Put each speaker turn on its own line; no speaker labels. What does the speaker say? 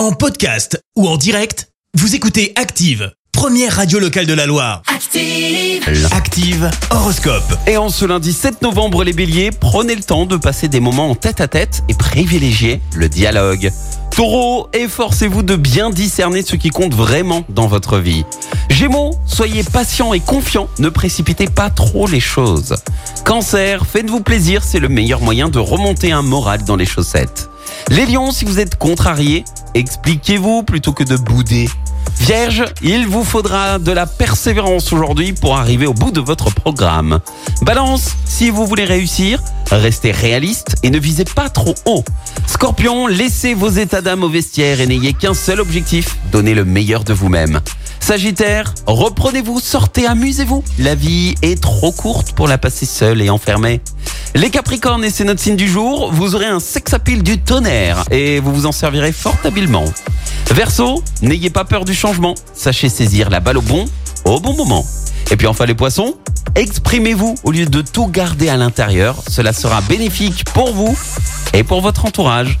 En podcast ou en direct, vous écoutez Active, première radio locale de la Loire.
Active.
Active Horoscope.
Et en ce lundi 7 novembre, les béliers, prenez le temps de passer des moments en tête à tête et privilégiez le dialogue. Taureau, efforcez-vous de bien discerner ce qui compte vraiment dans votre vie. Gémeaux, soyez patient et confiant, ne précipitez pas trop les choses. Cancer, faites-vous plaisir, c'est le meilleur moyen de remonter un moral dans les chaussettes. Les lions, si vous êtes contrariés, expliquez-vous plutôt que de bouder. Vierge, il vous faudra de la persévérance aujourd'hui pour arriver au bout de votre programme. Balance, si vous voulez réussir, restez réaliste et ne visez pas trop haut. Scorpion, laissez vos états d'âme au vestiaire et n'ayez qu'un seul objectif, donner le meilleur de vous-même. Sagittaire, reprenez-vous, sortez, amusez-vous. La vie est trop courte pour la passer seule et enfermée. Les Capricornes, et c'est notre signe du jour, vous aurez un sex appeal du tonnerre et vous vous en servirez fort habilement. Verseau, n'ayez pas peur du changement, sachez saisir la balle au bon, au bon moment. Et puis enfin les poissons, exprimez-vous au lieu de tout garder à l'intérieur, cela sera bénéfique pour vous et pour votre entourage.